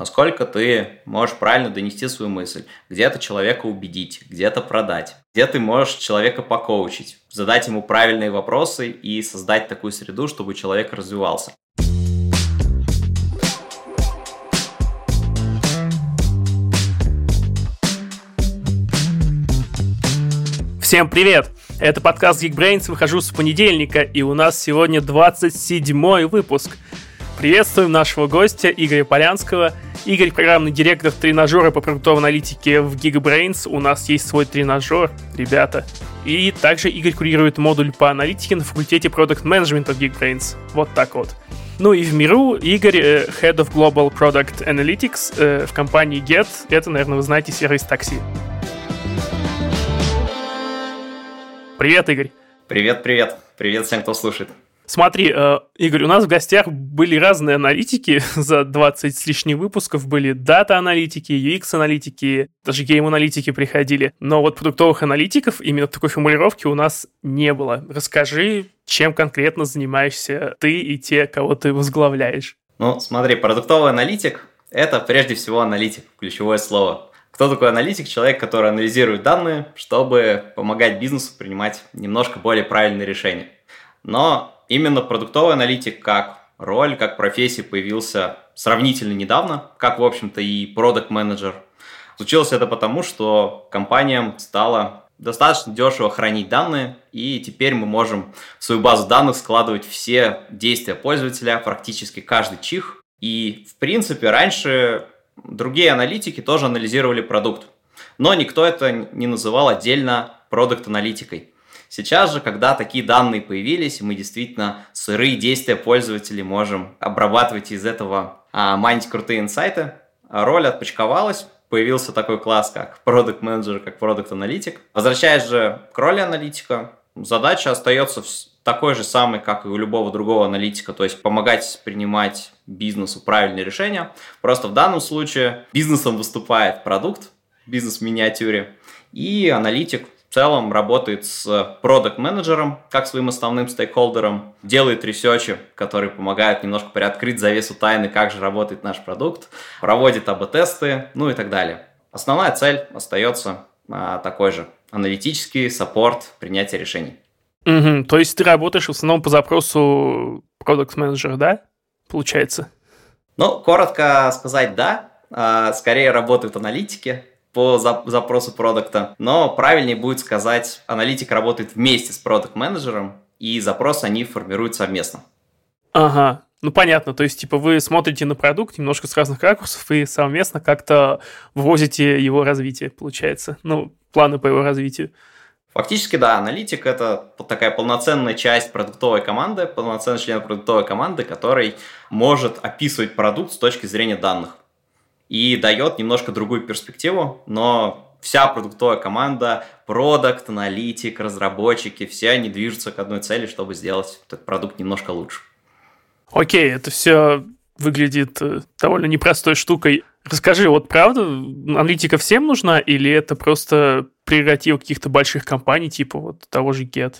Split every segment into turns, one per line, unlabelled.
насколько ты можешь правильно донести свою мысль, где-то человека убедить, где-то продать, где ты можешь человека покоучить, задать ему правильные вопросы и создать такую среду, чтобы человек развивался.
Всем привет! Это подкаст Geekbrains, выхожу с понедельника, и у нас сегодня 27 выпуск. Приветствуем нашего гостя Игоря Полянского. Игорь – программный директор тренажера по продуктовой аналитике в Geekbrains. У нас есть свой тренажер, ребята. И также Игорь курирует модуль по аналитике на факультете Product Management в Geekbrains. Вот так вот. Ну и в миру Игорь, э, Head of Global Product Analytics э, в компании Get. Это, наверное, вы знаете сервис такси. Привет, Игорь.
Привет, привет. Привет всем, кто слушает.
Смотри, э, Игорь, у нас в гостях были разные аналитики за 20 с лишним выпусков. Были дата-аналитики, UX-аналитики, даже гейм-аналитики приходили. Но вот продуктовых аналитиков именно такой формулировке у нас не было. Расскажи, чем конкретно занимаешься ты и те, кого ты возглавляешь.
Ну, смотри, продуктовый аналитик – это прежде всего аналитик, ключевое слово. Кто такой аналитик? Человек, который анализирует данные, чтобы помогать бизнесу принимать немножко более правильные решения. Но именно продуктовый аналитик как роль, как профессия появился сравнительно недавно, как, в общем-то, и продукт менеджер Случилось это потому, что компаниям стало достаточно дешево хранить данные, и теперь мы можем в свою базу данных складывать все действия пользователя, практически каждый чих. И, в принципе, раньше Другие аналитики тоже анализировали продукт, но никто это не называл отдельно продукт-аналитикой. Сейчас же, когда такие данные появились, мы действительно сырые действия пользователей можем обрабатывать из этого, а, майнить крутые инсайты, роль отпочковалась, появился такой класс, как продукт менеджер как продукт аналитик Возвращаясь же к роли аналитика, задача остается такой же самый, как и у любого другого аналитика, то есть помогать принимать бизнесу правильные решения. Просто в данном случае бизнесом выступает продукт, бизнес в миниатюре, и аналитик в целом работает с продукт-менеджером, как своим основным стейкхолдером, делает ресерчи, которые помогают немножко приоткрыть завесу тайны, как же работает наш продукт, проводит АБ-тесты, ну и так далее. Основная цель остается а, такой же. Аналитический support принятия решений.
Угу, то есть ты работаешь в основном по запросу продукт менеджера, да? Получается.
Ну, коротко сказать, да. А, скорее работают аналитики по запросу продукта, но правильнее будет сказать, аналитик работает вместе с продукт менеджером и запрос они формируют совместно.
Ага, ну понятно, то есть типа вы смотрите на продукт немножко с разных ракурсов и совместно как-то ввозите его развитие, получается, ну планы по его развитию.
Фактически, да, аналитик – это такая полноценная часть продуктовой команды, полноценный член продуктовой команды, который может описывать продукт с точки зрения данных и дает немножко другую перспективу, но вся продуктовая команда, продукт, аналитик, разработчики, все они движутся к одной цели, чтобы сделать этот продукт немножко лучше.
Окей, это все выглядит э, довольно непростой штукой. Расскажи, вот правда, аналитика всем нужна или это просто прерогатива каких-то больших компаний, типа вот того же Get?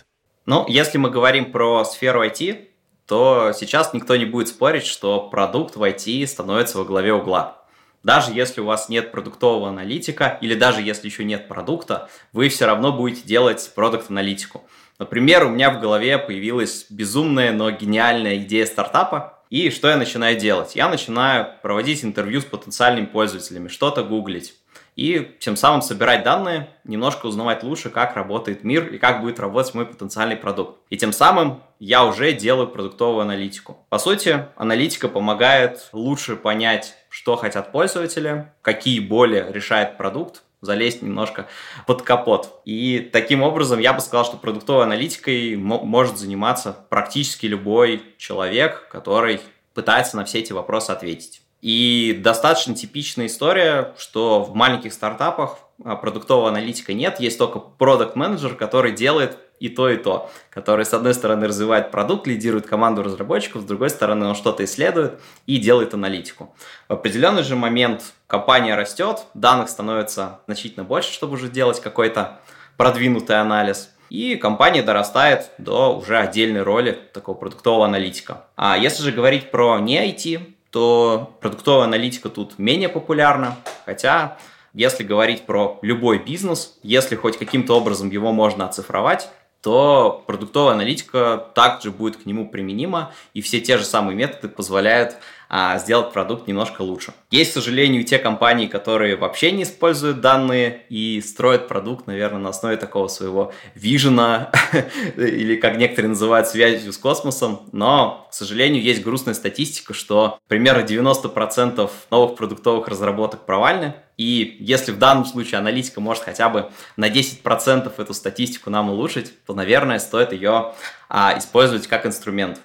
Ну, если мы говорим про сферу IT, то сейчас никто не будет спорить, что продукт в IT становится во главе угла. Даже если у вас нет продуктового аналитика или даже если еще нет продукта, вы все равно будете делать продукт-аналитику. Например, у меня в голове появилась безумная, но гениальная идея стартапа, и что я начинаю делать? Я начинаю проводить интервью с потенциальными пользователями, что-то гуглить. И тем самым собирать данные, немножко узнавать лучше, как работает мир и как будет работать мой потенциальный продукт. И тем самым я уже делаю продуктовую аналитику. По сути, аналитика помогает лучше понять, что хотят пользователи, какие боли решает продукт, залезть немножко под капот. И таким образом я бы сказал, что продуктовой аналитикой может заниматься практически любой человек, который пытается на все эти вопросы ответить. И достаточно типичная история, что в маленьких стартапах а, продуктового аналитика нет, есть только продукт менеджер который делает и то, и то, который, с одной стороны, развивает продукт, лидирует команду разработчиков, с другой стороны, он что-то исследует и делает аналитику. В определенный же момент компания растет, данных становится значительно больше, чтобы уже делать какой-то продвинутый анализ, и компания дорастает до уже отдельной роли такого продуктового аналитика. А если же говорить про не IT, то продуктовая аналитика тут менее популярна, хотя если говорить про любой бизнес, если хоть каким-то образом его можно оцифровать, то продуктовая аналитика также будет к нему применима, и все те же самые методы позволяют а, сделать продукт немножко лучше. Есть, к сожалению, те компании, которые вообще не используют данные и строят продукт, наверное, на основе такого своего вижена, или как некоторые называют, связью с космосом, но, к сожалению, есть грустная статистика, что примерно 90% новых продуктовых разработок провальны, и если в данном случае аналитика может хотя бы на 10% эту статистику нам улучшить, то, наверное, стоит ее а, использовать как инструмент.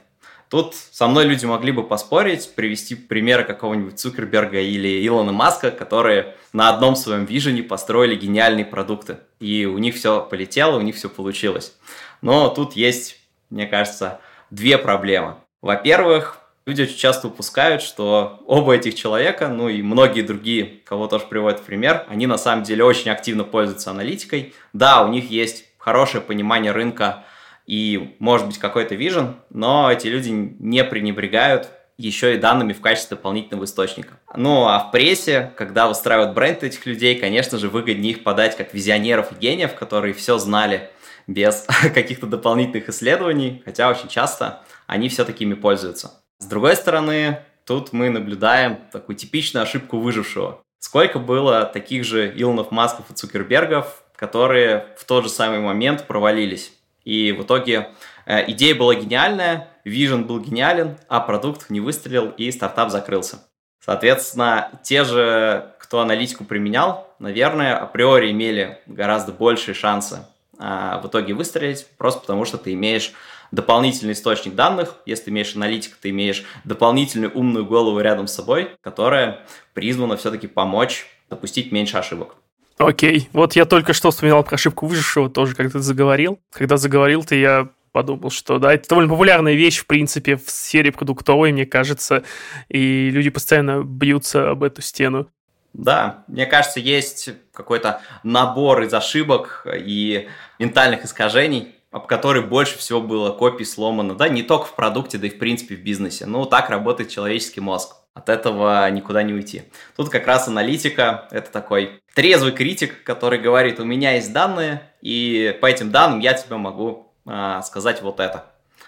Тут со мной люди могли бы поспорить, привести примеры какого-нибудь Цукерберга или Илона Маска, которые на одном своем вижене построили гениальные продукты. И у них все полетело, у них все получилось. Но тут есть, мне кажется, две проблемы. Во-первых, люди очень часто упускают, что оба этих человека, ну и многие другие, кого тоже приводят в пример, они на самом деле очень активно пользуются аналитикой. Да, у них есть хорошее понимание рынка, и может быть какой-то вижен, но эти люди не пренебрегают еще и данными в качестве дополнительного источника. Ну а в прессе, когда выстраивают бренд этих людей, конечно же, выгоднее их подать как визионеров и гениев, которые все знали без каких-то дополнительных исследований, хотя очень часто они все такими пользуются. С другой стороны, тут мы наблюдаем такую типичную ошибку выжившего. Сколько было таких же Илонов, Масков и Цукербергов, которые в тот же самый момент провалились. И в итоге э, идея была гениальная, вижен был гениален, а продукт не выстрелил и стартап закрылся. Соответственно, те же, кто аналитику применял, наверное, априори имели гораздо большие шансы а, в итоге выстрелить, просто потому что ты имеешь дополнительный источник данных. Если ты имеешь аналитика, ты имеешь дополнительную умную голову рядом с собой, которая призвана все-таки помочь допустить меньше ошибок.
Окей, вот я только что вспоминал про ошибку выжившего тоже, ты заговорил. Когда заговорил ты, я подумал, что да, это довольно популярная вещь, в принципе, в сфере продуктовой, мне кажется, и люди постоянно бьются об эту стену.
Да, мне кажется, есть какой-то набор из ошибок и ментальных искажений, об которой больше всего было копий сломано, да, не только в продукте, да и в принципе в бизнесе. Ну, так работает человеческий мозг. От этого никуда не уйти. Тут как раз аналитика – это такой трезвый критик, который говорит, у меня есть данные, и по этим данным я тебе могу а, сказать вот это.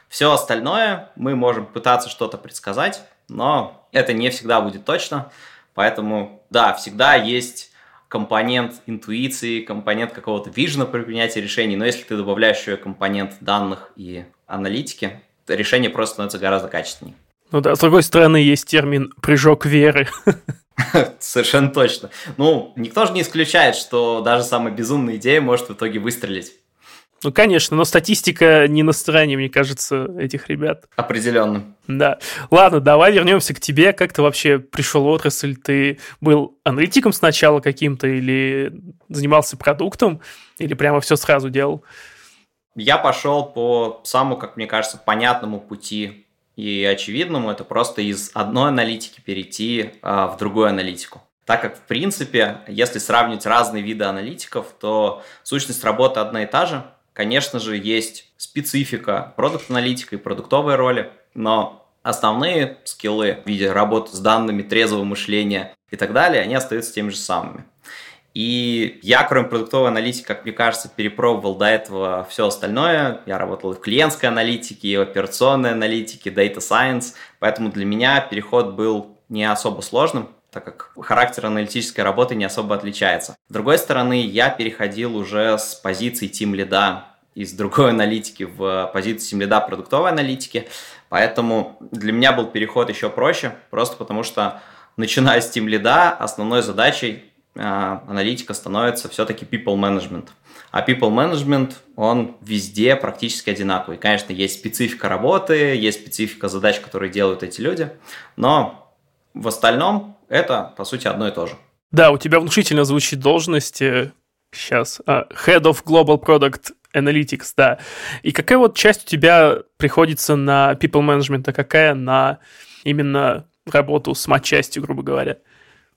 Все остальное мы можем пытаться что-то предсказать, но это не всегда будет точно. Поэтому, да, всегда есть компонент интуиции, компонент какого-то вижена при принятии решений, но если ты добавляешь еще компонент данных и аналитики, решение просто становится гораздо качественнее.
Ну да, с другой стороны, есть термин «прыжок веры».
Совершенно точно. Ну, никто же не исключает, что даже самая безумная идея может в итоге выстрелить.
Ну, конечно, но статистика не на стороне, мне кажется, этих ребят.
Определенно.
Да. Ладно, давай вернемся к тебе. Как ты вообще пришел в отрасль? Ты был аналитиком сначала каким-то или занимался продуктом? Или прямо все сразу делал?
Я пошел по самому, как мне кажется, понятному пути и очевидному это просто из одной аналитики перейти а, в другую аналитику. Так как, в принципе, если сравнивать разные виды аналитиков, то сущность работы одна и та же. Конечно же, есть специфика продукт-аналитика и продуктовой роли, но основные скиллы в виде работы с данными, трезвого мышления и так далее, они остаются теми же самыми. И я, кроме продуктовой аналитики, как мне кажется, перепробовал до этого все остальное. Я работал и в клиентской аналитике, и в операционной аналитике, Data Science. Поэтому для меня переход был не особо сложным, так как характер аналитической работы не особо отличается. С другой стороны, я переходил уже с позиции тим лида из другой аналитики в позицию тим лида продуктовой аналитики, поэтому для меня был переход еще проще, просто потому что начиная с тим лида основной задачей аналитика становится все-таки people management. А people management, он везде практически одинаковый. Конечно, есть специфика работы, есть специфика задач, которые делают эти люди, но в остальном это, по сути, одно и то же.
Да, у тебя внушительно звучит должность сейчас. А, Head of Global Product Analytics, да. И какая вот часть у тебя приходится на people management, а какая на именно работу с матчастью, грубо говоря,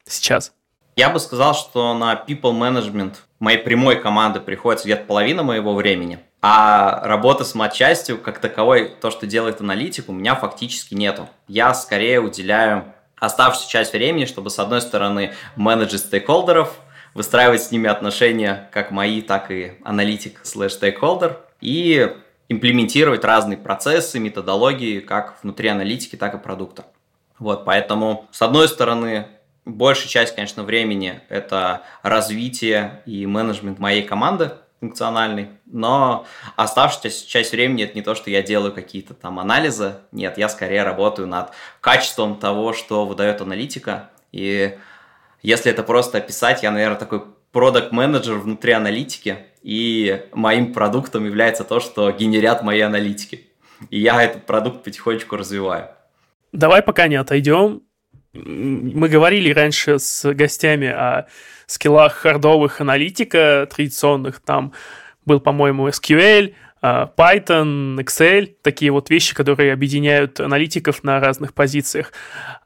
сейчас?
Я бы сказал, что на people management моей прямой команды приходится где-то половина моего времени, а работа с матчастью, как таковой, то, что делает аналитик, у меня фактически нету. Я скорее уделяю оставшуюся часть времени, чтобы, с одной стороны, менеджить стейкхолдеров, выстраивать с ними отношения, как мои, так и аналитик слэш стейкхолдер, и имплементировать разные процессы, методологии, как внутри аналитики, так и продукта. Вот, поэтому, с одной стороны, большая часть, конечно, времени – это развитие и менеджмент моей команды функциональной, но оставшаяся часть времени – это не то, что я делаю какие-то там анализы, нет, я скорее работаю над качеством того, что выдает аналитика, и если это просто описать, я, наверное, такой продукт менеджер внутри аналитики, и моим продуктом является то, что генерят мои аналитики. И я этот продукт потихонечку развиваю.
Давай пока не отойдем. Мы говорили раньше с гостями о скиллах хардовых аналитика традиционных. Там был, по-моему, SQL, а, Python, Excel, такие вот вещи, которые объединяют аналитиков на разных позициях.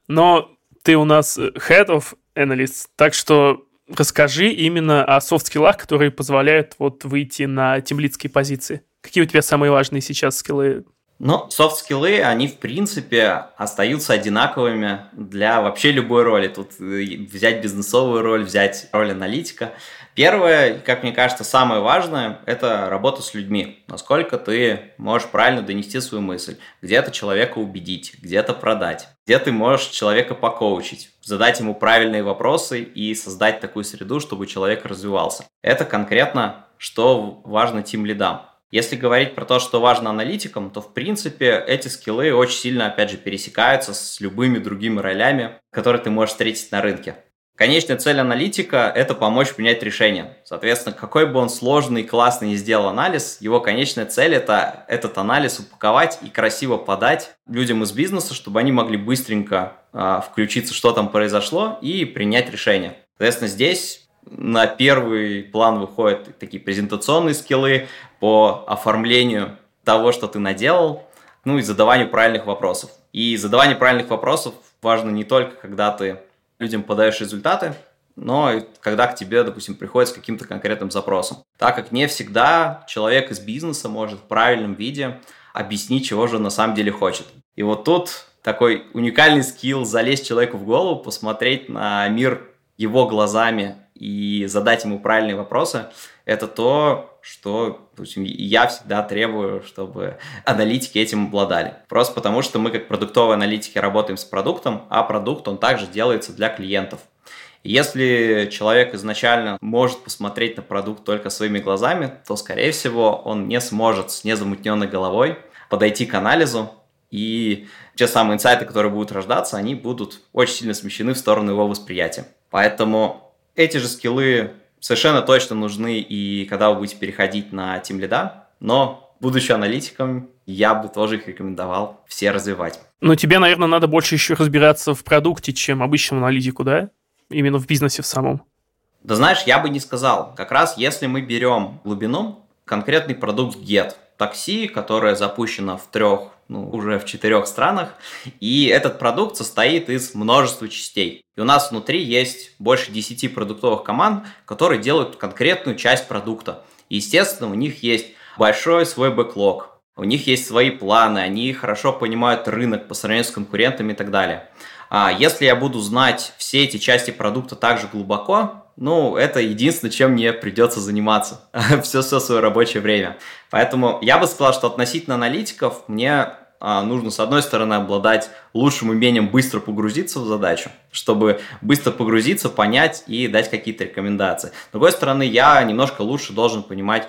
Но ты у нас head of analyst, так что расскажи именно о софт-скиллах, которые позволяют вот выйти на темлицкие позиции. Какие у тебя самые важные сейчас скиллы?
Ну, софт-скиллы, они, в принципе, остаются одинаковыми для вообще любой роли. Тут э, взять бизнесовую роль, взять роль аналитика. Первое, как мне кажется, самое важное – это работа с людьми. Насколько ты можешь правильно донести свою мысль, где-то человека убедить, где-то продать, где ты можешь человека покоучить, задать ему правильные вопросы и создать такую среду, чтобы человек развивался. Это конкретно, что важно тим лидам. Если говорить про то, что важно аналитикам, то в принципе эти скиллы очень сильно, опять же, пересекаются с любыми другими ролями, которые ты можешь встретить на рынке. Конечная цель аналитика – это помочь принять решение. Соответственно, какой бы он сложный и классный не сделал анализ, его конечная цель – это этот анализ упаковать и красиво подать людям из бизнеса, чтобы они могли быстренько э, включиться, что там произошло, и принять решение. Соответственно, здесь на первый план выходят такие презентационные скиллы по оформлению того, что ты наделал, ну и задаванию правильных вопросов. И задавание правильных вопросов важно не только, когда ты людям подаешь результаты, но и когда к тебе, допустим, приходит с каким-то конкретным запросом. Так как не всегда человек из бизнеса может в правильном виде объяснить, чего же он на самом деле хочет. И вот тут такой уникальный скилл залезть человеку в голову, посмотреть на мир его глазами и задать ему правильные вопросы, это то, что допустим, я всегда требую, чтобы аналитики этим обладали. Просто потому, что мы как продуктовые аналитики работаем с продуктом, а продукт, он также делается для клиентов. Если человек изначально может посмотреть на продукт только своими глазами, то, скорее всего, он не сможет с незамутненной головой подойти к анализу, и те самые инсайты, которые будут рождаться, они будут очень сильно смещены в сторону его восприятия. Поэтому эти же скиллы совершенно точно нужны и когда вы будете переходить на Team Lead, но будучи аналитиком, я бы тоже их рекомендовал все развивать.
Но тебе, наверное, надо больше еще разбираться в продукте, чем обычному аналитику, да? Именно в бизнесе в самом.
Да знаешь, я бы не сказал. Как раз если мы берем глубину, конкретный продукт Get, такси, которое запущено в трех ну, уже в четырех странах. И этот продукт состоит из множества частей. И у нас внутри есть больше 10 продуктовых команд, которые делают конкретную часть продукта. И, естественно, у них есть большой свой бэклог, у них есть свои планы, они хорошо понимают рынок по сравнению с конкурентами и так далее. А если я буду знать все эти части продукта также глубоко, ну, это единственное, чем мне придется заниматься все, все свое рабочее время. Поэтому я бы сказал, что относительно аналитиков мне а, нужно, с одной стороны, обладать лучшим умением быстро погрузиться в задачу, чтобы быстро погрузиться, понять и дать какие-то рекомендации. С другой стороны, я немножко лучше должен понимать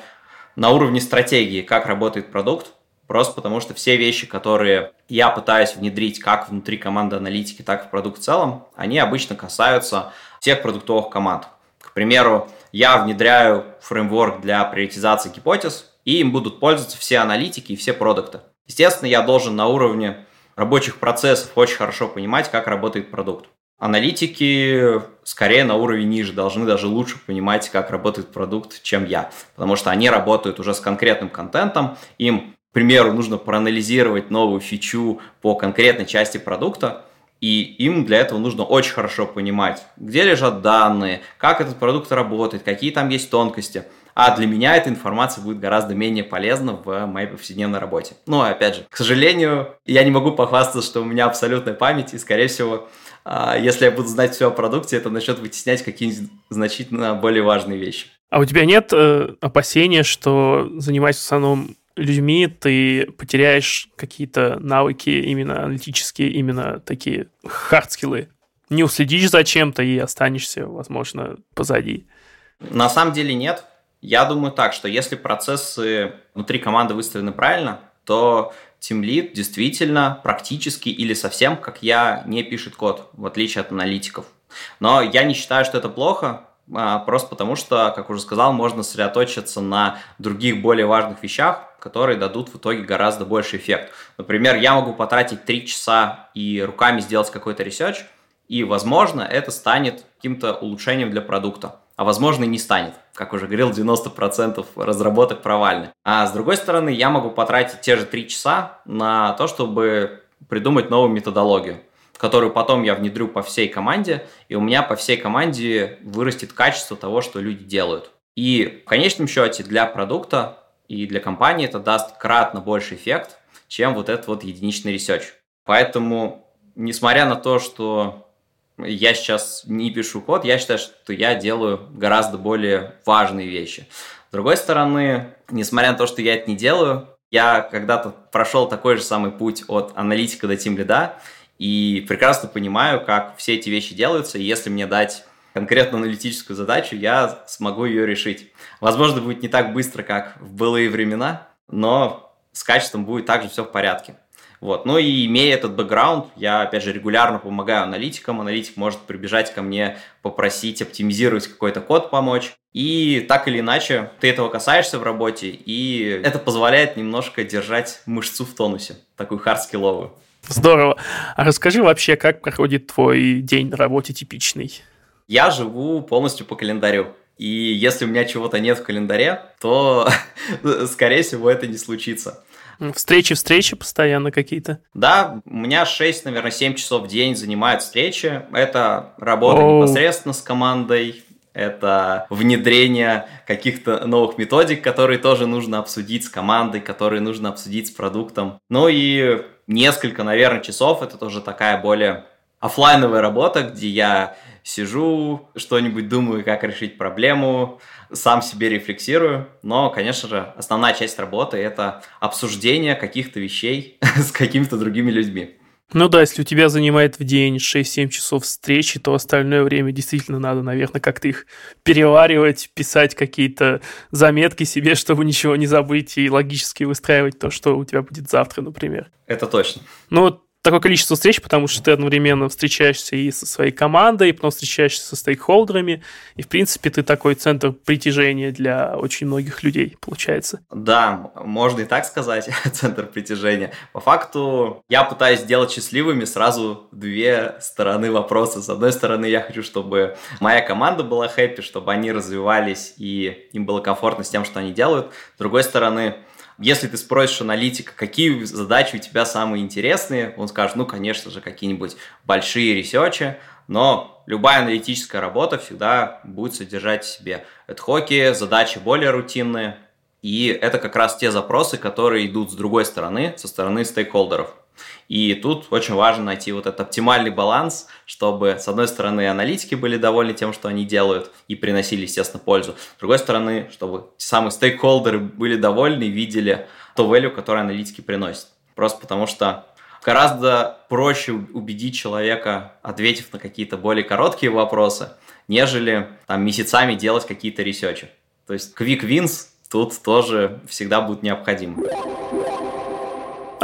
на уровне стратегии, как работает продукт, просто потому что все вещи, которые я пытаюсь внедрить как внутри команды аналитики, так и в продукт в целом, они обычно касаются всех продуктовых команд. Примеру, я внедряю фреймворк для приоритизации гипотез, и им будут пользоваться все аналитики и все продукты. Естественно, я должен на уровне рабочих процессов очень хорошо понимать, как работает продукт. Аналитики скорее на уровень ниже должны даже лучше понимать, как работает продукт, чем я, потому что они работают уже с конкретным контентом, им, к примеру, нужно проанализировать новую фичу по конкретной части продукта, и им для этого нужно очень хорошо понимать, где лежат данные, как этот продукт работает, какие там есть тонкости – а для меня эта информация будет гораздо менее полезна в моей повседневной работе. Ну, опять же, к сожалению, я не могу похвастаться, что у меня абсолютная память, и, скорее всего, А если я буду знать все о продукте, это начнет вытеснять какие-нибудь значительно более важные вещи.
А у тебя нет э, опасения, что занимаясь в основном людьми, ты потеряешь какие-то навыки именно аналитические, именно такие хардскиллы? Не уследишь за чем-то и останешься, возможно, позади?
На самом деле нет. Я думаю так, что если процессы внутри команды выстроены правильно, то Lead действительно практически или совсем, как я, не пишет код, в отличие от аналитиков. Но я не считаю, что это плохо, а, просто потому что, как уже сказал, можно сосредоточиться на других более важных вещах, которые дадут в итоге гораздо больше эффект. Например, я могу потратить 3 часа и руками сделать какой-то research, и, возможно, это станет каким-то улучшением для продукта а возможно и не станет. Как уже говорил, 90% разработок провальны. А с другой стороны, я могу потратить те же 3 часа на то, чтобы придумать новую методологию, которую потом я внедрю по всей команде, и у меня по всей команде вырастет качество того, что люди делают. И в конечном счете для продукта и для компании это даст кратно больше эффект, чем вот этот вот единичный research. Поэтому, несмотря на то, что я сейчас не пишу код, я считаю, что я делаю гораздо более важные вещи. С другой стороны, несмотря на то, что я это не делаю, я когда-то прошел такой же самый путь от аналитика до тимлида и прекрасно понимаю, как все эти вещи делаются, и если мне дать конкретно аналитическую задачу, я смогу ее решить. Возможно, будет не так быстро, как в былые времена, но с качеством будет также все в порядке. Вот. Ну и имея этот бэкграунд, я, опять же, регулярно помогаю аналитикам. Аналитик может прибежать ко мне, попросить оптимизировать какой-то код, помочь. И так или иначе, ты этого касаешься в работе, и это позволяет немножко держать мышцу в тонусе, такую хардскилловую.
Здорово. А расскажи вообще, как проходит твой день на работе типичный?
Я живу полностью по календарю. И если у меня чего-то нет в календаре, то, скорее всего, это не случится.
Встречи-встречи постоянно какие-то?
Да, у меня 6, наверное, 7 часов в день занимают встречи. Это работа Оу. непосредственно с командой, это внедрение каких-то новых методик, которые тоже нужно обсудить с командой, которые нужно обсудить с продуктом. Ну и несколько, наверное, часов, это тоже такая более офлайновая работа, где я сижу, что-нибудь думаю, как решить проблему, сам себе рефлексирую. Но, конечно же, основная часть работы – это обсуждение каких-то вещей с какими-то другими людьми.
Ну да, если у тебя занимает в день 6-7 часов встречи, то остальное время действительно надо, наверное, как-то их переваривать, писать какие-то заметки себе, чтобы ничего не забыть, и логически выстраивать то, что у тебя будет завтра, например.
Это точно.
Ну вот такое количество встреч, потому что ты одновременно встречаешься и со своей командой, и потом встречаешься со стейкхолдерами, и, в принципе, ты такой центр притяжения для очень многих людей, получается.
Да, можно и так сказать, центр притяжения. По факту, я пытаюсь сделать счастливыми сразу две стороны вопроса. С одной стороны, я хочу, чтобы моя команда была хэппи, чтобы они развивались, и им было комфортно с тем, что они делают. С другой стороны, если ты спросишь аналитика, какие задачи у тебя самые интересные, он скажет, ну, конечно же, какие-нибудь большие ресерчи, но любая аналитическая работа всегда будет содержать в себе эдхоки, задачи более рутинные, и это как раз те запросы, которые идут с другой стороны, со стороны стейкхолдеров. И тут очень важно найти вот этот оптимальный баланс, чтобы, с одной стороны, аналитики были довольны тем, что они делают, и приносили, естественно, пользу. С другой стороны, чтобы самые стейкхолдеры были довольны и видели то value, которое аналитики приносят. Просто потому что гораздо проще убедить человека, ответив на какие-то более короткие вопросы, нежели там, месяцами делать какие-то ресерчи. То есть quick wins тут тоже всегда будут необходимы.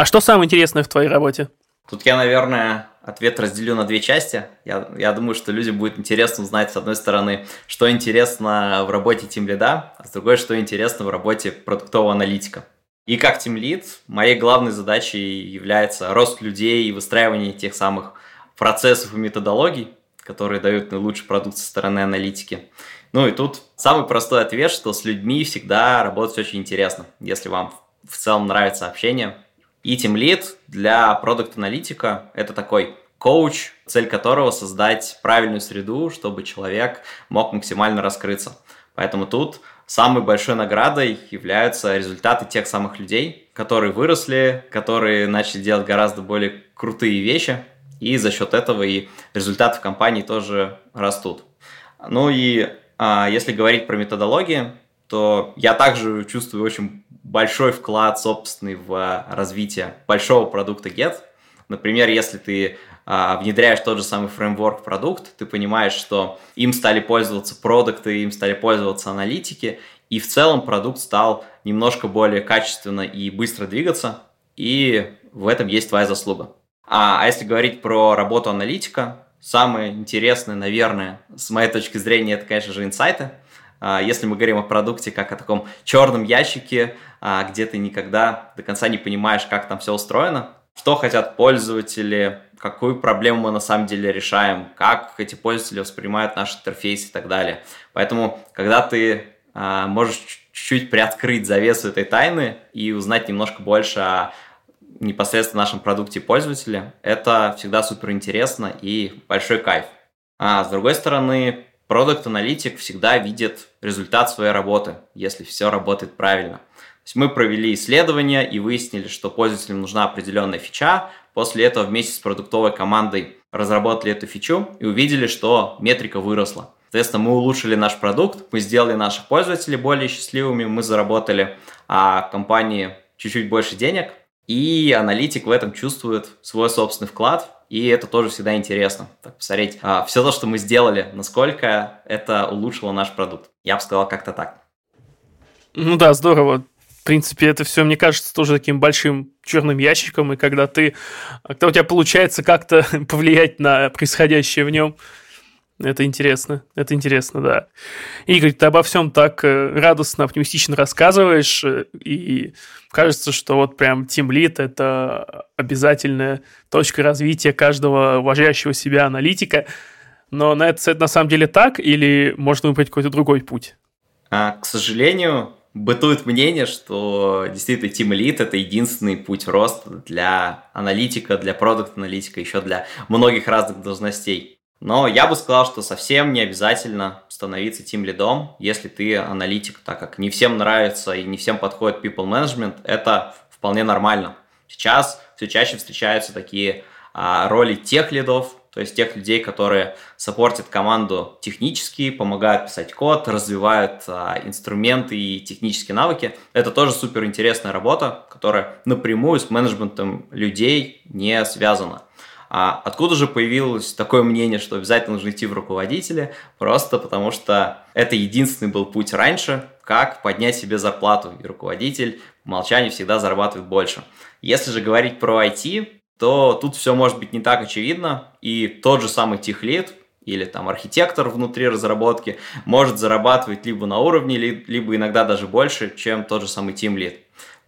А что самое интересное в твоей работе?
Тут я, наверное, ответ разделю на две части. Я, я думаю, что людям будет интересно узнать, с одной стороны, что интересно в работе Team Lead, а с другой, что интересно в работе продуктового аналитика. И как Team Lead, моей главной задачей является рост людей и выстраивание тех самых процессов и методологий, которые дают наилучший продукт со стороны аналитики. Ну и тут самый простой ответ, что с людьми всегда работать очень интересно. Если вам в целом нравится общение, и Team Lead для продукт-аналитика – это такой коуч, цель которого создать правильную среду, чтобы человек мог максимально раскрыться. Поэтому тут самой большой наградой являются результаты тех самых людей, которые выросли, которые начали делать гораздо более крутые вещи. и за счет этого и результаты в компании тоже растут. Ну и а, если говорить про методологии, то я также чувствую очень большой вклад собственный в развитие большого продукта Get. Например, если ты а, внедряешь тот же самый фреймворк продукт, ты понимаешь, что им стали пользоваться продукты, им стали пользоваться аналитики, и в целом продукт стал немножко более качественно и быстро двигаться, и в этом есть твоя заслуга. А, а если говорить про работу аналитика, самое интересное, наверное, с моей точки зрения, это, конечно же, инсайты. А, если мы говорим о продукте как о таком черном ящике, а, где ты никогда до конца не понимаешь, как там все устроено, что хотят пользователи, какую проблему мы на самом деле решаем, как эти пользователи воспринимают наш интерфейс и так далее. Поэтому, когда ты а, можешь чуть-чуть приоткрыть завесу этой тайны и узнать немножко больше о непосредственно нашем продукте пользователя, это всегда супер интересно и большой кайф. А с другой стороны, продукт аналитик всегда видит результат своей работы, если все работает правильно. То есть мы провели исследование и выяснили, что пользователям нужна определенная фича. После этого вместе с продуктовой командой разработали эту фичу и увидели, что метрика выросла. Соответственно, мы улучшили наш продукт, мы сделали наших пользователей более счастливыми, мы заработали а, компании чуть-чуть больше денег, и аналитик в этом чувствует свой собственный вклад, и это тоже всегда интересно. Так, посмотреть а, все то, что мы сделали, насколько это улучшило наш продукт. Я бы сказал как-то так.
Ну да, здорово. В принципе, это все, мне кажется, тоже таким большим черным ящиком, и когда ты, когда у тебя получается как-то повлиять на происходящее в нем, это интересно, это интересно, да. Игорь, ты обо всем так э, радостно, оптимистично рассказываешь, э, и кажется, что вот прям Team Lead – это обязательная точка развития каждого уважающего себя аналитика. Но на это, на самом деле так, или можно выбрать какой-то другой путь?
А, к сожалению, бытует мнение, что действительно Team Lead – это единственный путь роста для аналитика, для продукт-аналитика, еще для многих разных должностей. Но я бы сказал, что совсем не обязательно становиться тим лидом, если ты аналитик, так как не всем нравится и не всем подходит people management, это вполне нормально. Сейчас все чаще встречаются такие а, роли тех лидов, то есть тех людей, которые саппортят команду технически, помогают писать код, развивают а, инструменты и технические навыки. Это тоже супер интересная работа, которая напрямую с менеджментом людей не связана. А откуда же появилось такое мнение, что обязательно нужно идти в руководители? Просто потому что это единственный был путь раньше, как поднять себе зарплату. И руководитель по умолчанию всегда зарабатывает больше. Если же говорить про IT, то тут все может быть не так очевидно. И тот же самый техлит, или там архитектор внутри разработки может зарабатывать либо на уровне, либо иногда даже больше, чем тот же самый Team Lead.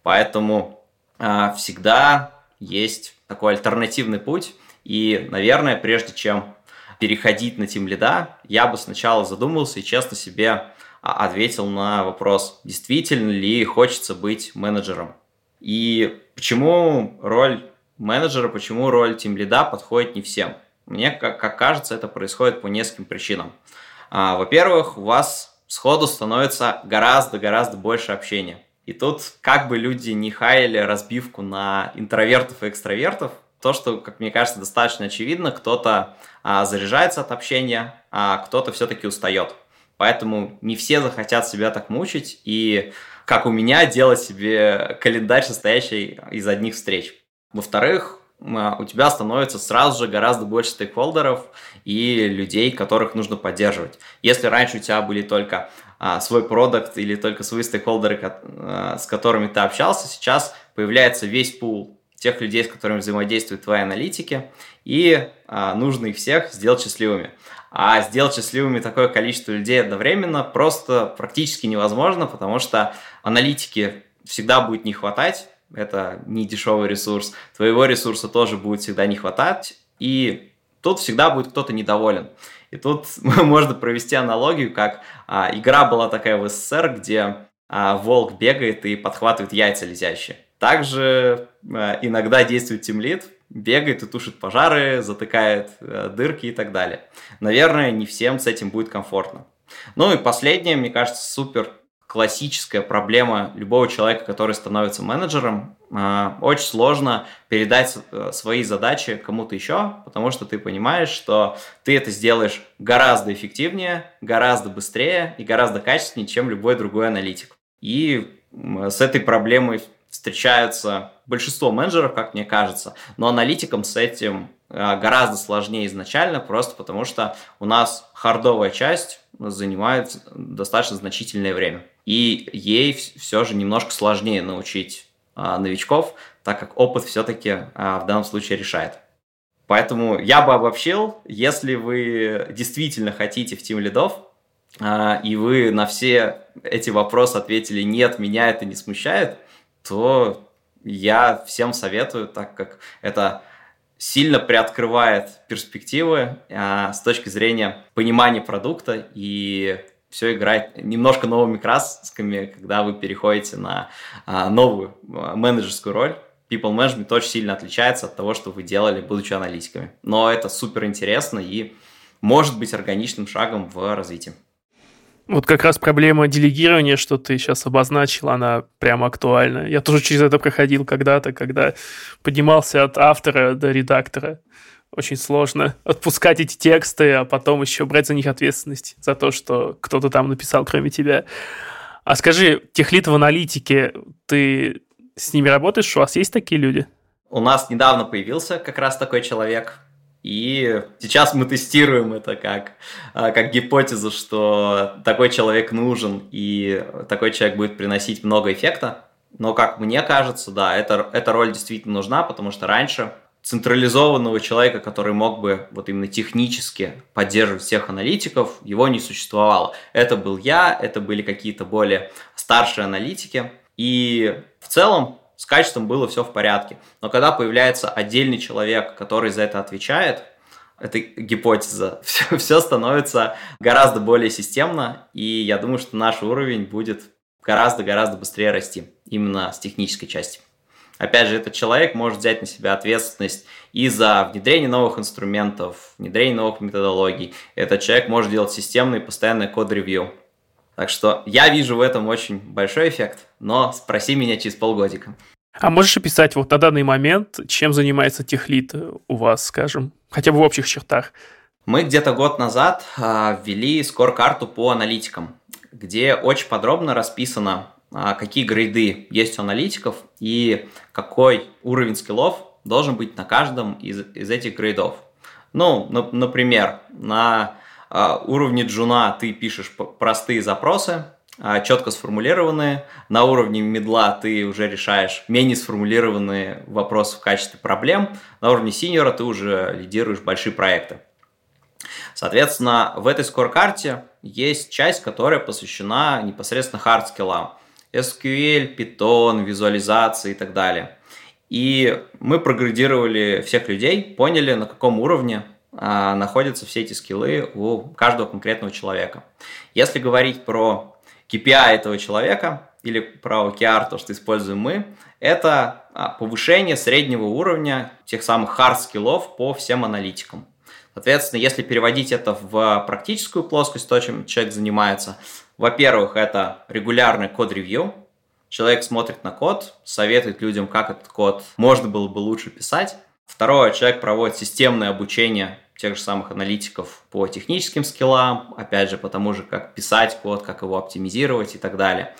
Поэтому э, всегда есть такой альтернативный путь, и, наверное, прежде чем переходить на тим лида, я бы сначала задумался и честно себе а, ответил на вопрос, действительно ли хочется быть менеджером. И почему роль менеджера, почему роль тим лида подходит не всем. Мне, как, как кажется, это происходит по нескольким причинам. А, во-первых, у вас сходу становится гораздо-гораздо больше общения. И тут, как бы люди не хаяли разбивку на интровертов и экстравертов, то, что, как мне кажется, достаточно очевидно, кто-то а, заряжается от общения, а кто-то все-таки устает. Поэтому не все захотят себя так мучить и, как у меня, делать себе календарь, состоящий из одних встреч. Во-вторых, а, у тебя становится сразу же гораздо больше стейкхолдеров и людей, которых нужно поддерживать. Если раньше у тебя были только а, свой продукт или только свои стейкхолдеры, а, с которыми ты общался, сейчас появляется весь пул тех людей, с которыми взаимодействуют твои аналитики, и а, нужно их всех сделать счастливыми. А сделать счастливыми такое количество людей одновременно просто практически невозможно, потому что аналитики всегда будет не хватать, это не дешевый ресурс, твоего ресурса тоже будет всегда не хватать, и тут всегда будет кто-то недоволен. И тут можно провести аналогию, как а, игра была такая в СССР, где а, волк бегает и подхватывает яйца летящие. Также э, иногда действует тимлит, бегает и тушит пожары, затыкает э, дырки и так далее. Наверное, не всем с этим будет комфортно. Ну и последнее, мне кажется, супер классическая проблема любого человека, который становится менеджером. А, очень сложно передать э, свои задачи кому-то еще, потому что ты понимаешь, что ты это сделаешь гораздо эффективнее, гораздо быстрее и гораздо качественнее, чем любой другой аналитик. И с этой проблемой встречаются большинство менеджеров, как мне кажется, но аналитикам с этим а, гораздо сложнее изначально, просто потому что у нас хардовая часть занимает достаточно значительное время. И ей все же немножко сложнее научить а, новичков, так как опыт все-таки а, в данном случае решает. Поэтому я бы обобщил, если вы действительно хотите в Team лидов, и вы на все эти вопросы ответили «нет, меня это не смущает», то я всем советую, так как это сильно приоткрывает перспективы а, с точки зрения понимания продукта и все играет немножко новыми красками, когда вы переходите на а, новую а, менеджерскую роль. People management очень сильно отличается от того, что вы делали, будучи аналитиками. Но это супер интересно и может быть органичным шагом в развитии.
Вот как раз проблема делегирования, что ты сейчас обозначил, она прямо актуальна. Я тоже через это проходил когда-то, когда поднимался от автора до редактора. Очень сложно отпускать эти тексты, а потом еще брать за них ответственность, за то, что кто-то там написал, кроме тебя. А скажи, техлит в аналитике, ты с ними работаешь? У вас есть такие люди?
У нас недавно появился как раз такой человек. И сейчас мы тестируем это как, а, как гипотезу, что такой человек нужен, и такой человек будет приносить много эффекта. Но, как мне кажется, да, эта, эта роль действительно нужна, потому что раньше централизованного человека, который мог бы вот именно технически поддерживать всех аналитиков, его не существовало. Это был я, это были какие-то более старшие аналитики. И в целом с качеством было все в порядке. Но когда появляется отдельный человек, который за это отвечает, это гипотеза, все, все становится гораздо более системно, и я думаю, что наш уровень будет гораздо-гораздо быстрее расти именно с технической части. Опять же, этот человек может взять на себя ответственность и за внедрение новых инструментов, внедрение новых методологий. Этот человек может делать системный постоянный код-ревью. Так что я вижу в этом очень большой эффект, но спроси меня через полгодика.
А можешь описать вот на данный момент, чем занимается техлит у вас, скажем, хотя бы в общих чертах?
Мы где-то год назад а, ввели скор-карту по аналитикам, где очень подробно расписано, а, какие грейды есть у аналитиков и какой уровень скиллов должен быть на каждом из, из этих грейдов. Ну, на, например, на а, уровне джуна ты пишешь простые запросы, четко сформулированные. На уровне медла ты уже решаешь менее сформулированные вопросы в качестве проблем. На уровне синьора ты уже лидируешь большие проекты. Соответственно, в этой скор-карте есть часть, которая посвящена непосредственно хардскиллам. SQL, Python, визуализации и так далее. И мы проградировали всех людей, поняли, на каком уровне а, находятся все эти скиллы у каждого конкретного человека. Если говорить про KPI этого человека или про OKR, то, что используем мы, это а, повышение среднего уровня тех самых hard скиллов по всем аналитикам. Соответственно, если переводить это в практическую плоскость, то, чем человек занимается, во-первых, это регулярный код-ревью. Человек смотрит на код, советует людям, как этот код можно было бы лучше писать. Второе, человек проводит системное обучение тех же самых аналитиков по техническим скиллам, опять же, по тому же, как писать код, как его оптимизировать и так далее.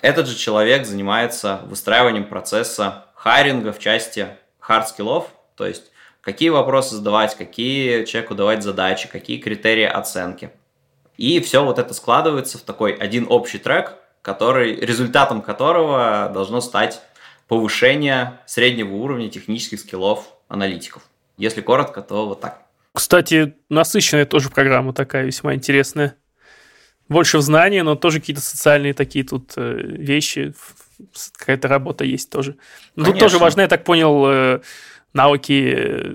Этот же человек занимается выстраиванием процесса хайринга в части хард-скиллов, то есть какие вопросы задавать, какие человеку давать задачи, какие критерии оценки. И все вот это складывается в такой один общий трек, который, результатом которого должно стать повышение среднего уровня технических скиллов аналитиков. Если коротко, то вот так.
Кстати, насыщенная тоже программа такая весьма интересная. Больше в знании, но тоже какие-то социальные такие тут э, вещи. Какая-то работа есть тоже. Но тут тоже важны, я так понял, э, навыки э,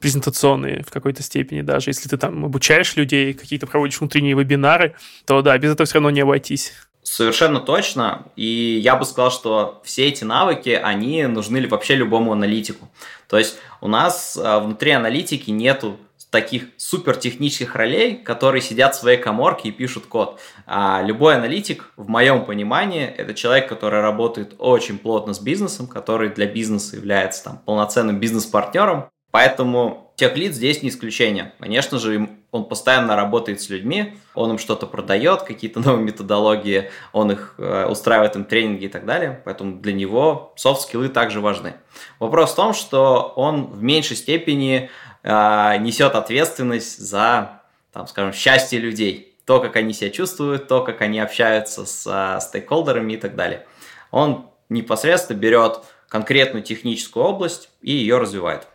презентационные в какой-то степени даже. Если ты там обучаешь людей, какие-то проводишь внутренние вебинары, то да, без этого все равно не обойтись.
Совершенно точно. И я бы сказал, что все эти навыки, они нужны вообще любому аналитику. То есть у нас внутри аналитики нету таких супер технических ролей, которые сидят в своей коморке и пишут код. А любой аналитик, в моем понимании, это человек, который работает очень плотно с бизнесом, который для бизнеса является там, полноценным бизнес-партнером. Поэтому техлид здесь не исключение. Конечно же, он постоянно работает с людьми, он им что-то продает, какие-то новые методологии, он их э, устраивает им тренинги и так далее. Поэтому для него софт-скиллы также важны. Вопрос в том, что он в меньшей степени несет ответственность за, там, скажем, счастье людей. То, как они себя чувствуют, то, как они общаются с э, стейкхолдерами и так далее. Он непосредственно берет конкретную техническую область и ее развивает.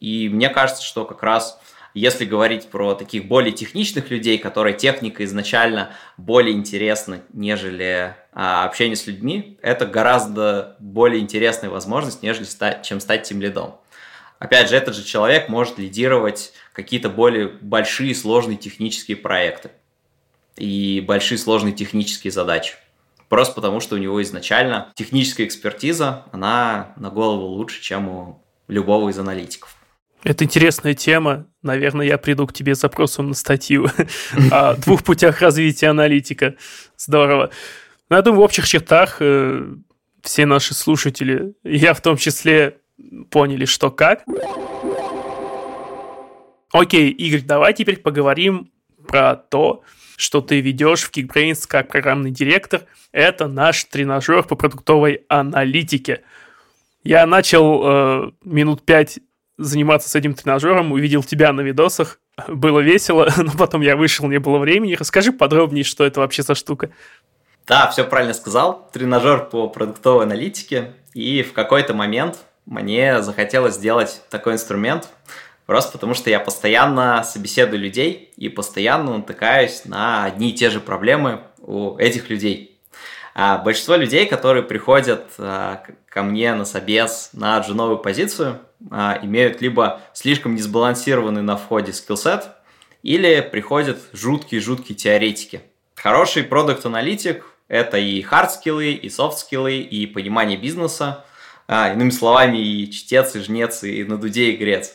И мне кажется, что как раз если говорить про таких более техничных людей, которые техника изначально более интересна, нежели а, общение с людьми, это гораздо более интересная возможность, нежели стать, чем стать тем лидом. Опять же, этот же человек может лидировать какие-то более большие сложные технические проекты и большие сложные технические задачи. Просто потому, что у него изначально техническая экспертиза, она на голову лучше, чем у любого из аналитиков.
Это интересная тема. Наверное, я приду к тебе с запросом на статью о двух путях развития аналитика. Здорово. Ну, я думаю, в общих чертах э, все наши слушатели, я в том числе, поняли, что как. Окей, Игорь, давай теперь поговорим про то, что ты ведешь в Geekbrains как программный директор. Это наш тренажер по продуктовой аналитике. Я начал э, минут пять заниматься с этим тренажером, увидел тебя на видосах, было весело, но потом я вышел, не было времени. Расскажи подробнее, что это вообще за штука.
Да, все правильно сказал. Тренажер по продуктовой аналитике. И в какой-то момент мне захотелось сделать такой инструмент, просто потому что я постоянно собеседую людей и постоянно натыкаюсь на одни и те же проблемы у этих людей. А большинство людей, которые приходят а, ко мне на собес на джуновую позицию, а, имеют либо слишком несбалансированный на входе скиллсет, или приходят жуткие-жуткие теоретики. Хороший продукт-аналитик – это и хард-скиллы, и софт-скиллы, и понимание бизнеса, а, иными словами, и чтец, и жнец, и на дуде, и грец.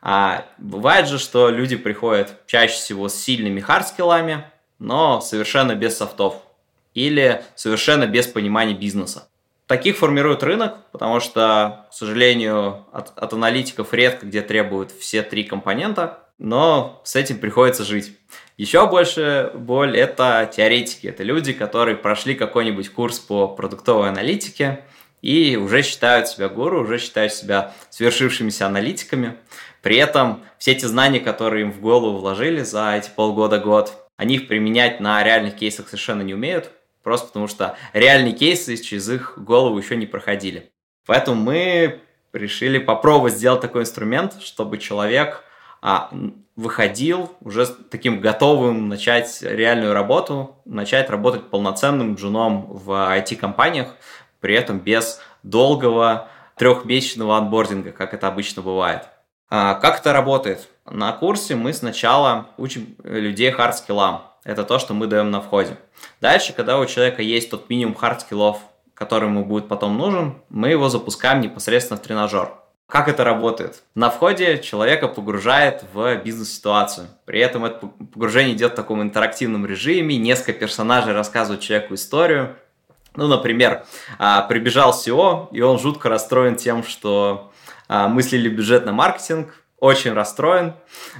А бывает же, что люди приходят чаще всего с сильными хард-скиллами, но совершенно без софтов или совершенно без понимания бизнеса. Таких формирует рынок, потому что, к сожалению, от, от аналитиков редко где требуют все три компонента, но с этим приходится жить. Еще больше боль – это теоретики, это люди, которые прошли какой-нибудь курс по продуктовой аналитике и уже считают себя гуру, уже считают себя свершившимися аналитиками. При этом все эти знания, которые им в голову вложили за эти полгода-год, они их применять на реальных кейсах совершенно не умеют, Просто потому что реальные кейсы через их голову еще не проходили. Поэтому мы решили попробовать сделать такой инструмент, чтобы человек а, выходил уже таким готовым начать реальную работу, начать работать полноценным джуном в IT-компаниях, при этом без долгого трехмесячного онбординга, как это обычно бывает. А, как это работает? На курсе мы сначала учим людей хардскиллам. Это то, что мы даем на входе. Дальше, когда у человека есть тот минимум хардскиллов, который ему будет потом нужен, мы его запускаем непосредственно в тренажер. Как это работает? На входе человека погружает в бизнес-ситуацию. При этом это погружение идет в таком интерактивном режиме, несколько персонажей рассказывают человеку историю. Ну, например, а, прибежал SEO, и он жутко расстроен тем, что а, мыслили бюджет на маркетинг, очень расстроен,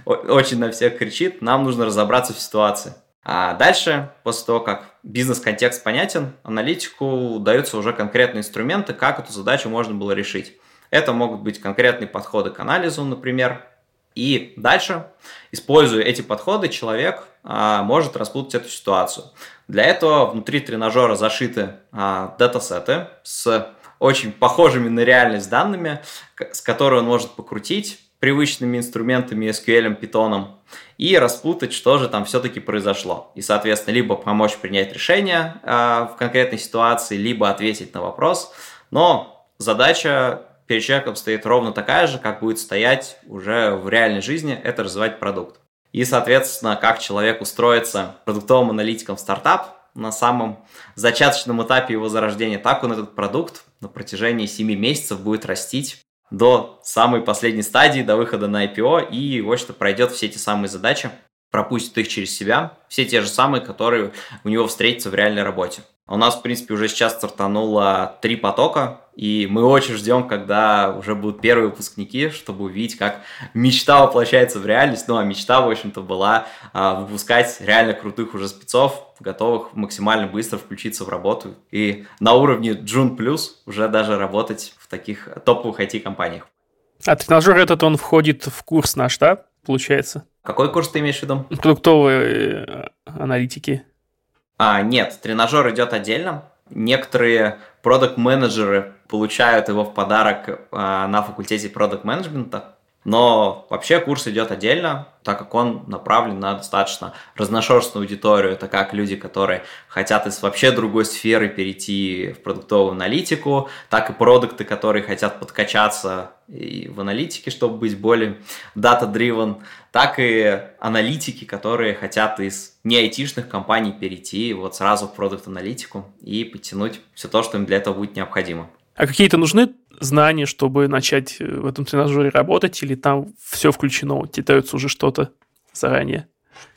очень на всех кричит, нам нужно разобраться в ситуации. А дальше, после того, как бизнес-контекст понятен, аналитику даются уже конкретные инструменты, как эту задачу можно было решить. Это могут быть конкретные подходы к анализу, например. И дальше, используя эти подходы, человек а, может распутать эту ситуацию. Для этого внутри тренажера зашиты а, датасеты с очень похожими на реальность данными, с которой он может покрутить привычными инструментами SQL, Python, и распутать, что же там все-таки произошло. И, соответственно, либо помочь принять решение э, в конкретной ситуации, либо ответить на вопрос. Но задача перед человеком стоит ровно такая же, как будет стоять уже в реальной жизни, это развивать продукт. И, соответственно, как человек устроится продуктовым аналитиком в стартап на самом зачаточном этапе его зарождения, так он этот продукт на протяжении 7 месяцев будет растить до самой последней стадии, до выхода на IPO, и, в общем-то, пройдет все эти самые задачи, пропустит их через себя, все те же самые, которые у него встретятся в реальной работе. У нас, в принципе, уже сейчас стартануло три потока, и мы очень ждем, когда уже будут первые выпускники, чтобы увидеть, как мечта воплощается в реальность. Ну, а мечта, в общем-то, была а, выпускать реально крутых уже спецов, готовых максимально быстро включиться в работу. И на уровне June Plus уже даже работать в таких топовых IT-компаниях.
А тренажер этот, он входит в курс наш, да, получается?
Какой курс ты имеешь в виду?
Продуктовые э, аналитики.
А, нет, тренажер идет отдельно. Некоторые продукт-менеджеры получают его в подарок а, на факультете продукт-менеджмента, но вообще курс идет отдельно, так как он направлен на достаточно разношерстную аудиторию. Это как люди, которые хотят из вообще другой сферы перейти в продуктовую аналитику, так и продукты, которые хотят подкачаться и в аналитике, чтобы быть более data-driven, так и аналитики, которые хотят из не айтишных компаний перейти вот сразу в продукт-аналитику и подтянуть все то, что им для этого будет необходимо.
А какие-то нужны знания, чтобы начать э, в этом тренажере работать, или там все включено, тебе уже что-то заранее?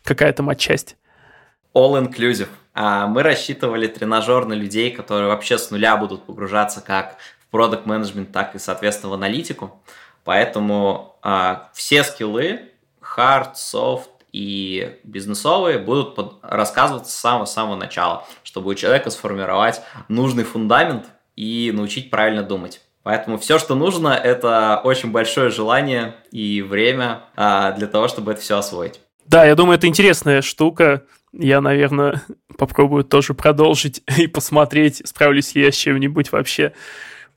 Какая там отчасть?
All inclusive. А мы рассчитывали тренажер на людей, которые вообще с нуля будут погружаться как в продукт менеджмент, так и, соответственно, в аналитику. Поэтому а, все скиллы, hard, soft и бизнесовые будут под... рассказываться с самого-самого начала, чтобы у человека сформировать нужный фундамент и научить правильно думать. Поэтому все, что нужно, это очень большое желание и время а, для того, чтобы это все освоить.
Да, я думаю, это интересная штука. Я, наверное, попробую тоже продолжить и посмотреть, справлюсь ли я с чем-нибудь вообще.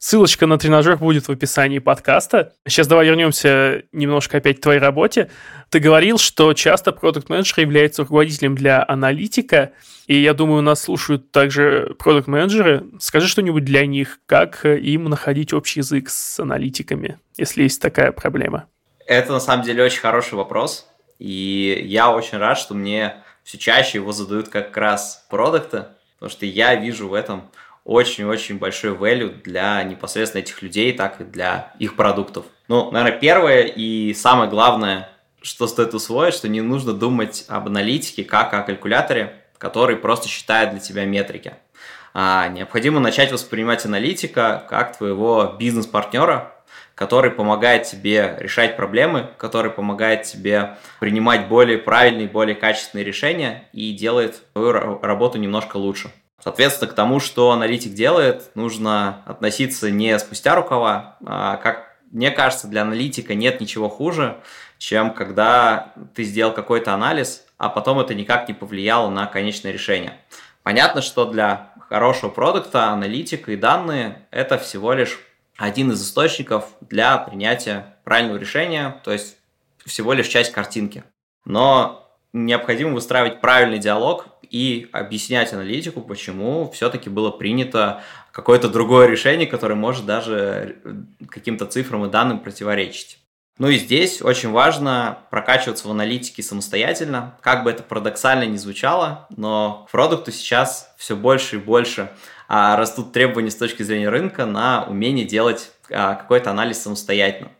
Ссылочка на тренажер будет в описании подкаста. Сейчас давай вернемся немножко опять к твоей работе. Ты говорил, что часто продукт-менеджер является руководителем для аналитика, и я думаю, нас слушают также продукт-менеджеры. Скажи что-нибудь для них, как им находить общий язык с аналитиками, если есть такая проблема.
Это на самом деле очень хороший вопрос, и я очень рад, что мне все чаще его задают как раз продукты, потому что я вижу в этом очень-очень большой value для непосредственно этих людей, так и для их продуктов. Ну, наверное, первое и самое главное, что стоит усвоить, что не нужно думать об аналитике как о калькуляторе, который просто считает для тебя метрики. А необходимо начать воспринимать аналитика как твоего бизнес-партнера, который помогает тебе решать проблемы, который помогает тебе принимать более правильные, более качественные решения и делает твою работу немножко лучше. Соответственно, к тому, что аналитик делает, нужно относиться не спустя рукава, а как мне кажется, для аналитика нет ничего хуже, чем когда ты сделал какой-то анализ, а потом это никак не повлияло на конечное решение. Понятно, что для хорошего продукта аналитика и данные – это всего лишь один из источников для принятия правильного решения, то есть всего лишь часть картинки. Но необходимо выстраивать правильный диалог и объяснять аналитику, почему все-таки было принято какое-то другое решение, которое может даже э, каким-то цифрам и данным противоречить. Ну и здесь очень важно прокачиваться в аналитике самостоятельно, как бы это парадоксально не звучало, но к продукту сейчас все больше и больше а, растут требования с точки зрения рынка на умение делать а, какой-то анализ самостоятельно.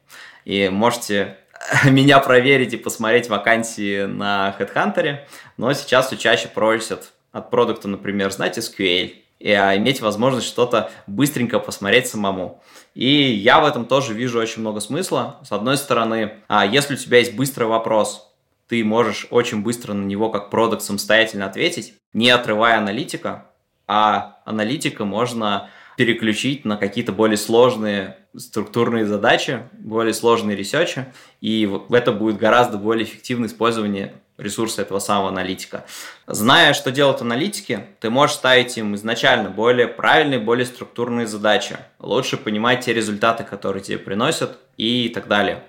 И можете меня проверить и посмотреть вакансии на HeadHunter, но сейчас все чаще просят от продукта, например, знать SQL, и а, иметь возможность что-то быстренько посмотреть самому. И я в этом тоже вижу очень много смысла. С одной стороны, а, если у тебя есть быстрый вопрос, ты можешь очень быстро на него как продукт самостоятельно ответить, не отрывая аналитика, а аналитика можно переключить на какие-то более сложные структурные задачи, более сложные ресерчи, и это будет гораздо более эффективное использование ресурса этого самого аналитика. Зная, что делают аналитики, ты можешь ставить им изначально более правильные, более структурные задачи, лучше понимать те результаты, которые тебе приносят и так далее.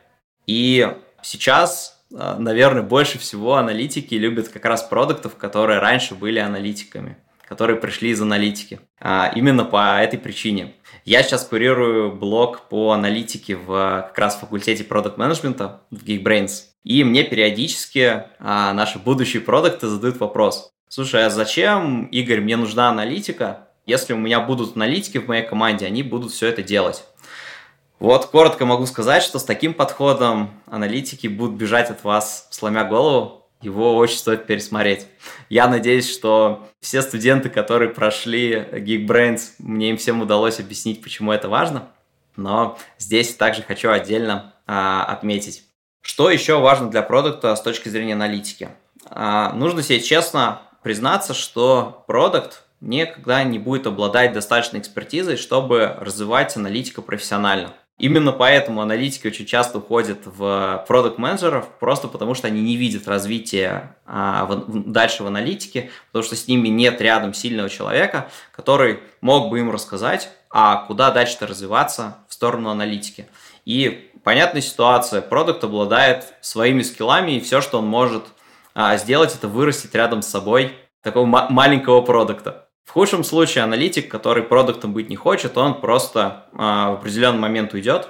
И сейчас, а, наверное, больше всего аналитики любят как раз продуктов, которые раньше были аналитиками которые пришли из аналитики. А, именно по этой причине. Я сейчас курирую блог по аналитике в как раз факультете продукт менеджмента в Geekbrains. И мне периодически а, наши будущие продукты задают вопрос. Слушай, а зачем, Игорь, мне нужна аналитика? Если у меня будут аналитики в моей команде, они будут все это делать. Вот коротко могу сказать, что с таким подходом аналитики будут бежать от вас, сломя голову. Его очень стоит пересмотреть. Я надеюсь, что все студенты, которые прошли Geekbrains, мне им всем удалось объяснить, почему это важно. Но здесь также хочу отдельно а, отметить. Что еще важно для продукта с точки зрения аналитики? А, нужно себе честно признаться, что продукт никогда не будет обладать достаточной экспертизой, чтобы развивать аналитика профессионально. Именно поэтому аналитики очень часто уходят в продукт менеджеров просто потому что они не видят развития а, в, дальше в аналитике, потому что с ними нет рядом сильного человека, который мог бы им рассказать, а куда дальше-то развиваться в сторону аналитики. И понятная ситуация, продукт обладает своими скиллами, и все, что он может а, сделать, это вырастить рядом с собой такого маленького продукта. В худшем случае аналитик, который продуктом быть не хочет, он просто а, в определенный момент уйдет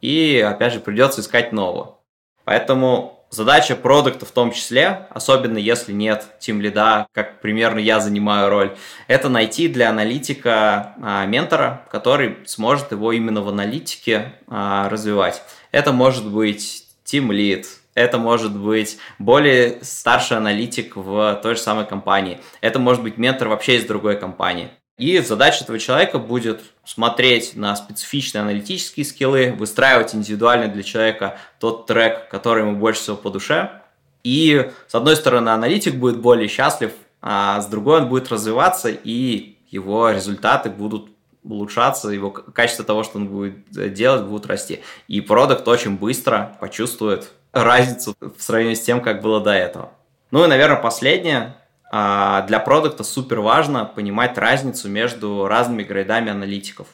и, опять же, придется искать нового. Поэтому задача продукта в том числе, особенно если нет тим лида, как примерно я занимаю роль, это найти для аналитика а, ментора, который сможет его именно в аналитике а, развивать. Это может быть тим лид, это может быть более старший аналитик в той же самой компании. Это может быть ментор вообще из другой компании. И задача этого человека будет смотреть на специфичные аналитические скиллы, выстраивать индивидуально для человека тот трек, который ему больше всего по душе. И, с одной стороны, аналитик будет более счастлив, а с другой он будет развиваться, и его результаты будут улучшаться, его качество того, что он будет делать, будет расти. И продукт очень быстро почувствует разницу в сравнении с тем, как было до этого. Ну и, наверное, последнее. А, для продукта супер важно понимать разницу между разными грейдами аналитиков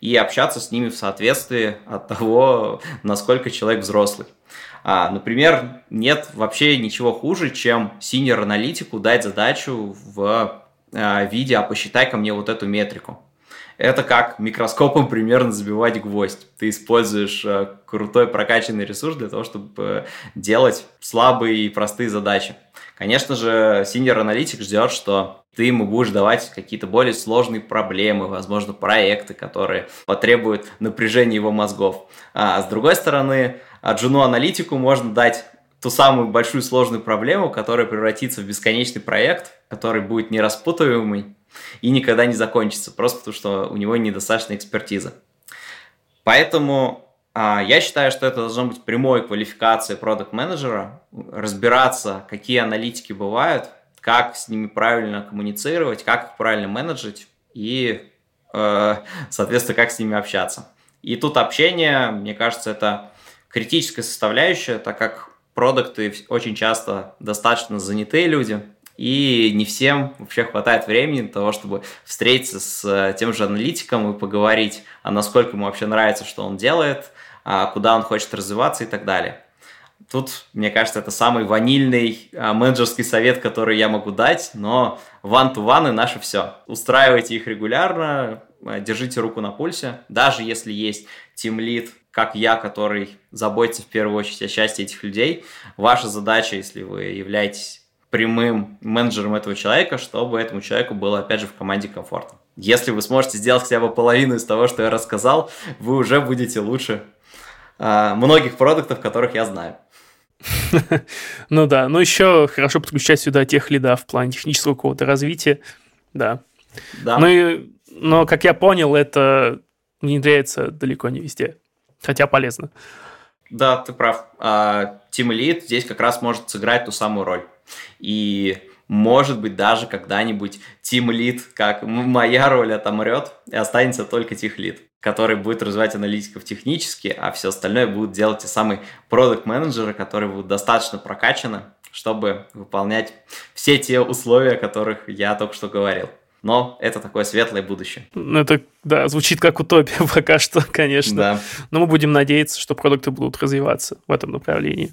и общаться с ними в соответствии от того, насколько человек взрослый. А, например, нет вообще ничего хуже, чем синьор-аналитику дать задачу в а, виде «а посчитай ко мне вот эту метрику». Это как микроскопом примерно забивать гвоздь. Ты используешь э, крутой прокачанный ресурс для того, чтобы э, делать слабые и простые задачи. Конечно же, senior аналитик ждет, что ты ему будешь давать какие-то более сложные проблемы, возможно, проекты, которые потребуют напряжения его мозгов. А с другой стороны, джуну аналитику можно дать ту самую большую сложную проблему, которая превратится в бесконечный проект, который будет нераспутываемый, и никогда не закончится, просто потому что у него недостаточно экспертизы. Поэтому а, я считаю, что это должно быть прямой квалификацией продукт менеджера разбираться, какие аналитики бывают, как с ними правильно коммуницировать, как их правильно менеджить и, э, соответственно, как с ними общаться. И тут общение, мне кажется, это критическая составляющая, так как продукты очень часто достаточно занятые люди, и не всем вообще хватает времени для того, чтобы встретиться с э, тем же аналитиком и поговорить, а насколько ему вообще нравится, что он делает, а куда он хочет развиваться и так далее. Тут, мне кажется, это самый ванильный а, менеджерский совет, который я могу дать, но и наше все. Устраивайте их регулярно, э, держите руку на пульсе, даже если есть тимлит, как я, который заботится в первую очередь о счастье этих людей, ваша задача, если вы являетесь прямым менеджером этого человека, чтобы этому человеку было, опять же, в команде комфортно. Если вы сможете сделать хотя бы половину из того, что я рассказал, вы уже будете лучше э, многих продуктов, которых я знаю.
Ну да, но еще хорошо подключать сюда тех лидов в плане технического какого-то развития, да. Да. Ну и, но, как я понял, это внедряется далеко не везде, хотя полезно.
Да, ты прав. А, Team Elite здесь как раз может сыграть ту самую роль. И может быть, даже когда-нибудь Team Lead, как моя роль отомрет, и останется только Team Lead, который будет развивать аналитиков технически, а все остальное будут делать те самые продукт менеджеры которые будут достаточно прокачаны, чтобы выполнять все те условия, о которых я только что говорил. Но это такое светлое будущее.
Ну, это, да, звучит как утопия пока что, конечно. Да. Но мы будем надеяться, что продукты будут развиваться в этом направлении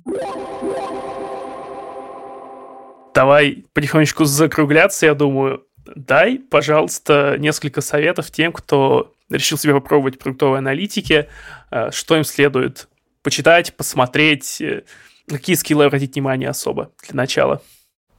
давай потихонечку закругляться, я думаю. Дай, пожалуйста, несколько советов тем, кто решил себе попробовать продуктовые аналитики, э, что им следует почитать, посмотреть, э, какие скиллы обратить внимание особо для начала.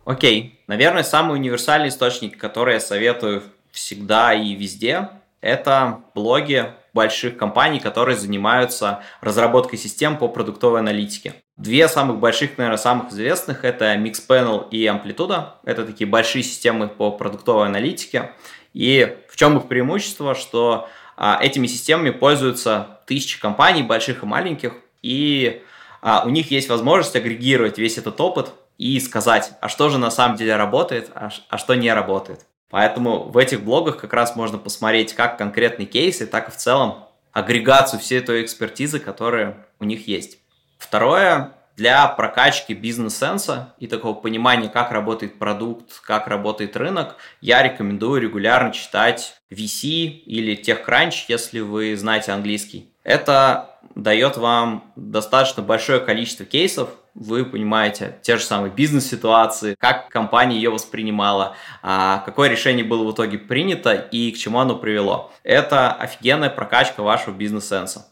Окей, наверное, самый универсальный источник, который я советую всегда и везде, Это блоги больших компаний, которые занимаются разработкой систем по продуктовой аналитике. Две самых больших, наверное, самых известных – это Mixpanel и Amplitude. Это такие большие системы по продуктовой аналитике. И в чем их преимущество, что а, этими системами пользуются тысячи компаний, больших и маленьких, и а, у них есть возможность агрегировать весь этот опыт и сказать, а что же на самом деле работает, а, а что не работает. Поэтому в этих блогах как раз можно посмотреть как конкретные кейсы, так и в целом агрегацию всей той экспертизы, которая у них есть. Второе, для прокачки бизнес-сенса и такого понимания, как работает продукт, как работает рынок, я рекомендую регулярно читать VC или TechCrunch, если вы знаете английский. Это дает вам достаточно большое количество кейсов, вы понимаете те же самые бизнес-ситуации, как компания ее воспринимала, а, какое решение было в итоге принято и к чему оно привело. Это офигенная прокачка вашего бизнес-сенса.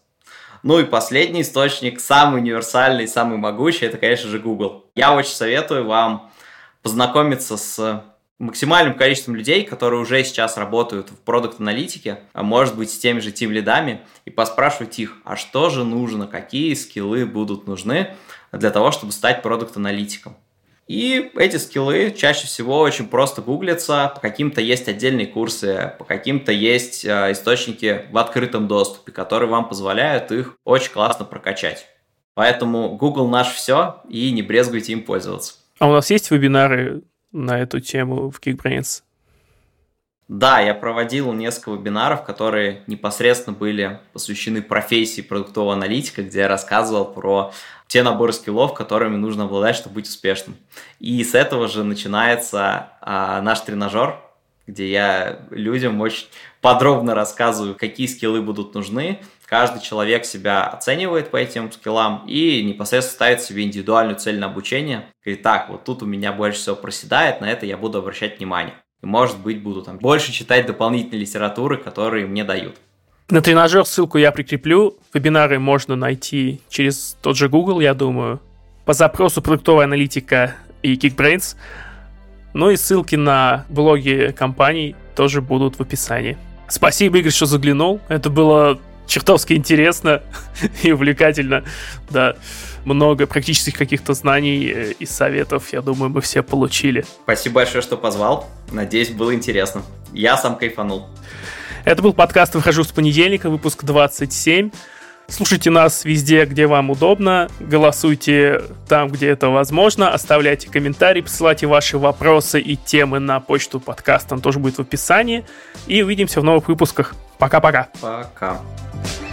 Ну и последний источник, самый универсальный, самый могучий, это, конечно же, Google. Я очень советую вам познакомиться с максимальным количеством людей, которые уже сейчас работают в продукт-аналитике, а может быть с теми же тим лидами, и поспрашивать их, а что же нужно, какие скиллы будут нужны для того, чтобы стать продукт-аналитиком. И эти скиллы чаще всего очень просто гуглятся, по каким-то есть отдельные курсы, по каким-то есть э, источники в открытом доступе, которые вам позволяют их очень классно прокачать. Поэтому Google наш все, и не брезгуйте им пользоваться.
А у нас есть вебинары на эту тему в Geekbrains?
Да, я проводил несколько вебинаров, которые непосредственно были посвящены профессии продуктового аналитика, где я рассказывал про те наборы скиллов, которыми нужно обладать, чтобы быть успешным. И с этого же начинается а, наш тренажер, где я людям очень подробно рассказываю, какие скиллы будут нужны. Каждый человек себя оценивает по этим скиллам и непосредственно ставит себе индивидуальную цель на обучение. Говорит, так, вот тут у меня больше всего проседает, на это я буду обращать внимание. Может быть, буду там больше читать дополнительной литературы, которые мне дают.
На тренажер ссылку я прикреплю. Вебинары можно найти через тот же Google, я думаю. По запросу продуктовая аналитика и Geekbrains. Ну и ссылки на блоги компаний тоже будут в описании. Спасибо, Игорь, что заглянул. Это было чертовски интересно и увлекательно. Да, много практических каких-то знаний э, и советов, я думаю, мы все получили.
Спасибо большое, что позвал. Надеюсь, было интересно. Я сам кайфанул.
Это был подкаст «Выхожу с понедельника», выпуск 27. Слушайте нас везде, где вам удобно, голосуйте там, где это возможно, оставляйте комментарии, посылайте ваши вопросы и темы на почту подкаста, он тоже будет в описании. И увидимся в новых выпусках. Пока-пока.
Пока. -пока. Пока.